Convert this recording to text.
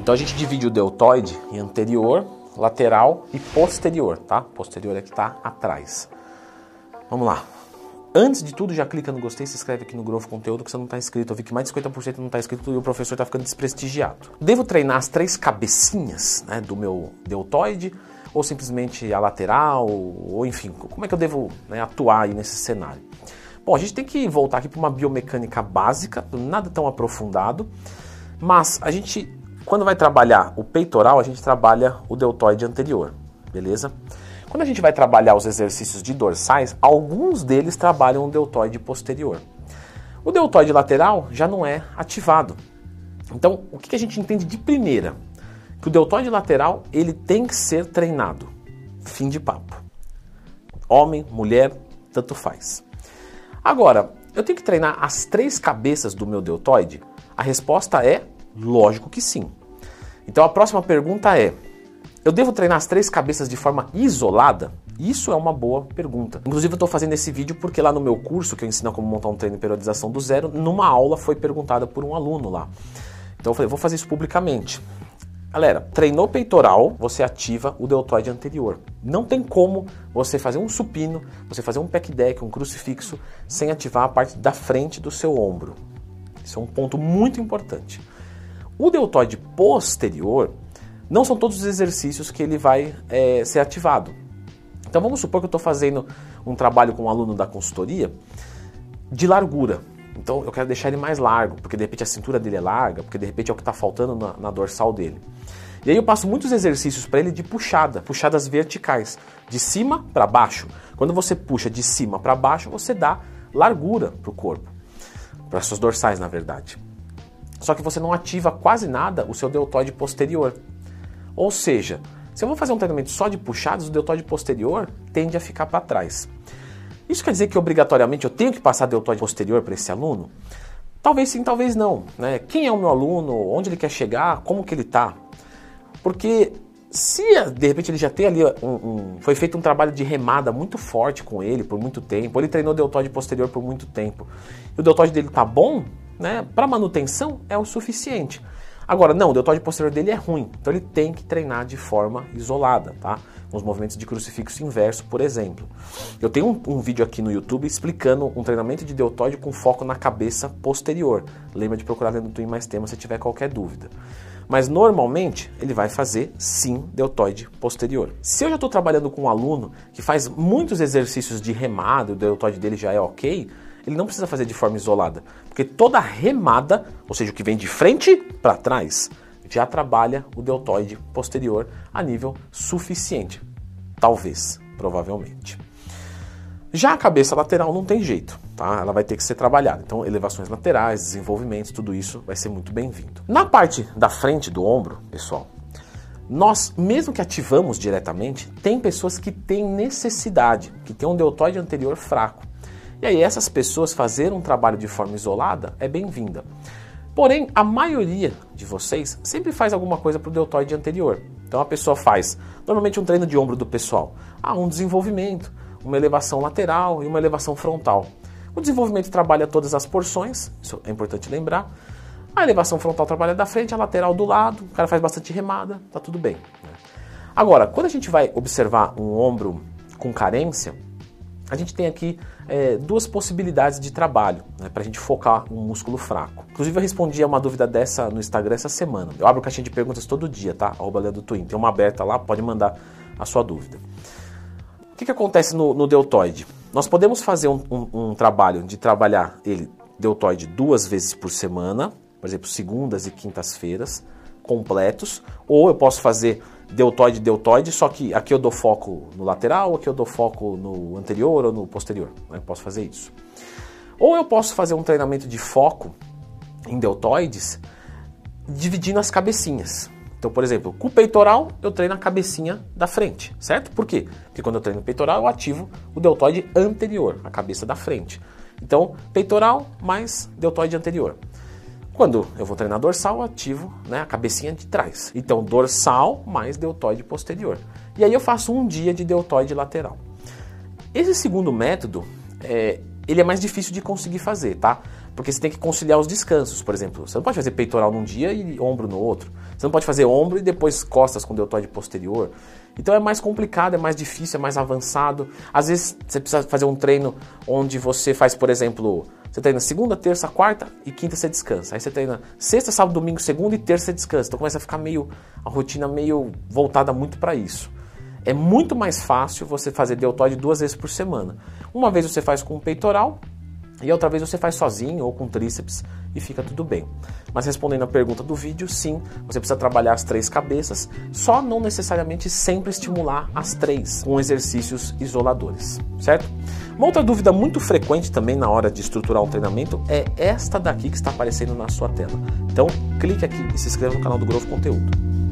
Então a gente divide o deltoide em anterior, lateral e posterior, tá? Posterior é que está atrás. Vamos lá. Antes de tudo, já clica no gostei, se inscreve aqui no Growth Conteúdo que você não está inscrito. Eu vi que mais de 50% não está inscrito e o professor está ficando desprestigiado. Devo treinar as três cabecinhas né, do meu deltoide ou simplesmente a lateral, ou enfim, como é que eu devo né, atuar aí nesse cenário? Bom, a gente tem que voltar aqui para uma biomecânica básica, nada tão aprofundado, mas a gente, quando vai trabalhar o peitoral, a gente trabalha o deltoide anterior, beleza? Quando a gente vai trabalhar os exercícios de dorsais, alguns deles trabalham o deltoide posterior. O deltoide lateral já não é ativado. Então, o que a gente entende de primeira? Que o deltoide lateral ele tem que ser treinado. Fim de papo. Homem, mulher, tanto faz. Agora, eu tenho que treinar as três cabeças do meu deltoide? A resposta é lógico que sim. Então a próxima pergunta é: eu devo treinar as três cabeças de forma isolada? Isso é uma boa pergunta. Inclusive, eu estou fazendo esse vídeo porque lá no meu curso, que eu ensino como montar um treino de periodização do zero, numa aula foi perguntada por um aluno lá. Então eu falei, vou fazer isso publicamente. Galera, treinou peitoral, você ativa o deltoide anterior. Não tem como você fazer um supino, você fazer um pec deck, um crucifixo, sem ativar a parte da frente do seu ombro. Isso é um ponto muito importante. O deltoide posterior, não são todos os exercícios que ele vai é, ser ativado. Então vamos supor que eu estou fazendo um trabalho com um aluno da consultoria de largura. Então eu quero deixar ele mais largo, porque de repente a cintura dele é larga, porque de repente é o que está faltando na, na dorsal dele. E aí eu passo muitos exercícios para ele de puxada, puxadas verticais, de cima para baixo. Quando você puxa de cima para baixo, você dá largura para o corpo, para suas dorsais, na verdade. Só que você não ativa quase nada o seu deltoide posterior. Ou seja, se eu vou fazer um treinamento só de puxadas, o deltoide posterior tende a ficar para trás. Isso quer dizer que obrigatoriamente eu tenho que passar deltoide posterior para esse aluno? Talvez sim, talvez não. Né? Quem é o meu aluno? Onde ele quer chegar? Como que ele está? Porque se de repente ele já tem ali um, um, foi feito um trabalho de remada muito forte com ele por muito tempo, ele treinou deltoide posterior por muito tempo, e o deltoide dele tá bom, né? Para manutenção é o suficiente. Agora, não, o deltoide posterior dele é ruim, então ele tem que treinar de forma isolada, tá? Os movimentos de crucifixo inverso, por exemplo. Eu tenho um, um, vídeo aqui no YouTube explicando um treinamento de deltoide com foco na cabeça posterior. Lembra de procurar dentro do Twin Mais Tema se tiver qualquer dúvida. Mas normalmente ele vai fazer sim deltoide posterior. Se eu já estou trabalhando com um aluno que faz muitos exercícios de remada, o deltoide dele já é ok, ele não precisa fazer de forma isolada, porque toda remada, ou seja, o que vem de frente para trás, já trabalha o deltoide posterior a nível suficiente. Talvez, provavelmente. Já a cabeça lateral não tem jeito, tá? Ela vai ter que ser trabalhada. Então, elevações laterais, desenvolvimentos, tudo isso vai ser muito bem-vindo. Na parte da frente do ombro, pessoal, nós, mesmo que ativamos diretamente, tem pessoas que têm necessidade, que têm um deltoide anterior fraco. E aí essas pessoas fazer um trabalho de forma isolada é bem-vinda. Porém, a maioria de vocês sempre faz alguma coisa para o deltoide anterior. Então a pessoa faz normalmente um treino de ombro do pessoal. Ah, um desenvolvimento, uma elevação lateral e uma elevação frontal. O desenvolvimento trabalha todas as porções, isso é importante lembrar. A elevação frontal trabalha da frente, a lateral do lado, o cara faz bastante remada, tá tudo bem. Agora, quando a gente vai observar um ombro com carência, a gente tem aqui é, duas possibilidades de trabalho né, para a gente focar um músculo fraco. Inclusive, eu respondi a uma dúvida dessa no Instagram essa semana. Eu abro caixinha de perguntas todo dia, tá? Arroba Twin. Tem uma aberta lá, pode mandar a sua dúvida. O que, que acontece no, no deltoide? Nós podemos fazer um, um, um trabalho de trabalhar ele deltoide duas vezes por semana, por exemplo, segundas e quintas-feiras, completos, ou eu posso fazer deltoide, deltoide, só que aqui eu dou foco no lateral, aqui eu dou foco no anterior ou no posterior. Né? Eu posso fazer isso. Ou eu posso fazer um treinamento de foco em deltoides dividindo as cabecinhas. Então, por exemplo, com o peitoral eu treino a cabecinha da frente, certo? Por quê? Porque quando eu treino o peitoral eu ativo o deltoide anterior, a cabeça da frente. Então, peitoral mais deltoide anterior. Quando eu vou treinar dorsal, ativo né, a cabecinha de trás. Então, dorsal mais deltoide posterior. E aí eu faço um dia de deltoide lateral. Esse segundo método, é, ele é mais difícil de conseguir fazer, tá? Porque você tem que conciliar os descansos, por exemplo. Você não pode fazer peitoral num dia e ombro no outro. Você não pode fazer ombro e depois costas com deltoide posterior. Então é mais complicado, é mais difícil, é mais avançado. Às vezes você precisa fazer um treino onde você faz, por exemplo, você treina segunda, terça, quarta e quinta você descansa. Aí você treina sexta, sábado, domingo, segunda e terça você descansa. Então começa a ficar meio a rotina meio voltada muito para isso. É muito mais fácil você fazer deltoide duas vezes por semana. Uma vez você faz com o peitoral e outra vez você faz sozinho ou com tríceps e fica tudo bem. Mas respondendo a pergunta do vídeo, sim, você precisa trabalhar as três cabeças, só não necessariamente sempre estimular as três com exercícios isoladores, certo? Uma outra dúvida muito frequente também na hora de estruturar um treinamento é esta daqui que está aparecendo na sua tela. Então, clique aqui e se inscreva no canal do Growth Conteúdo.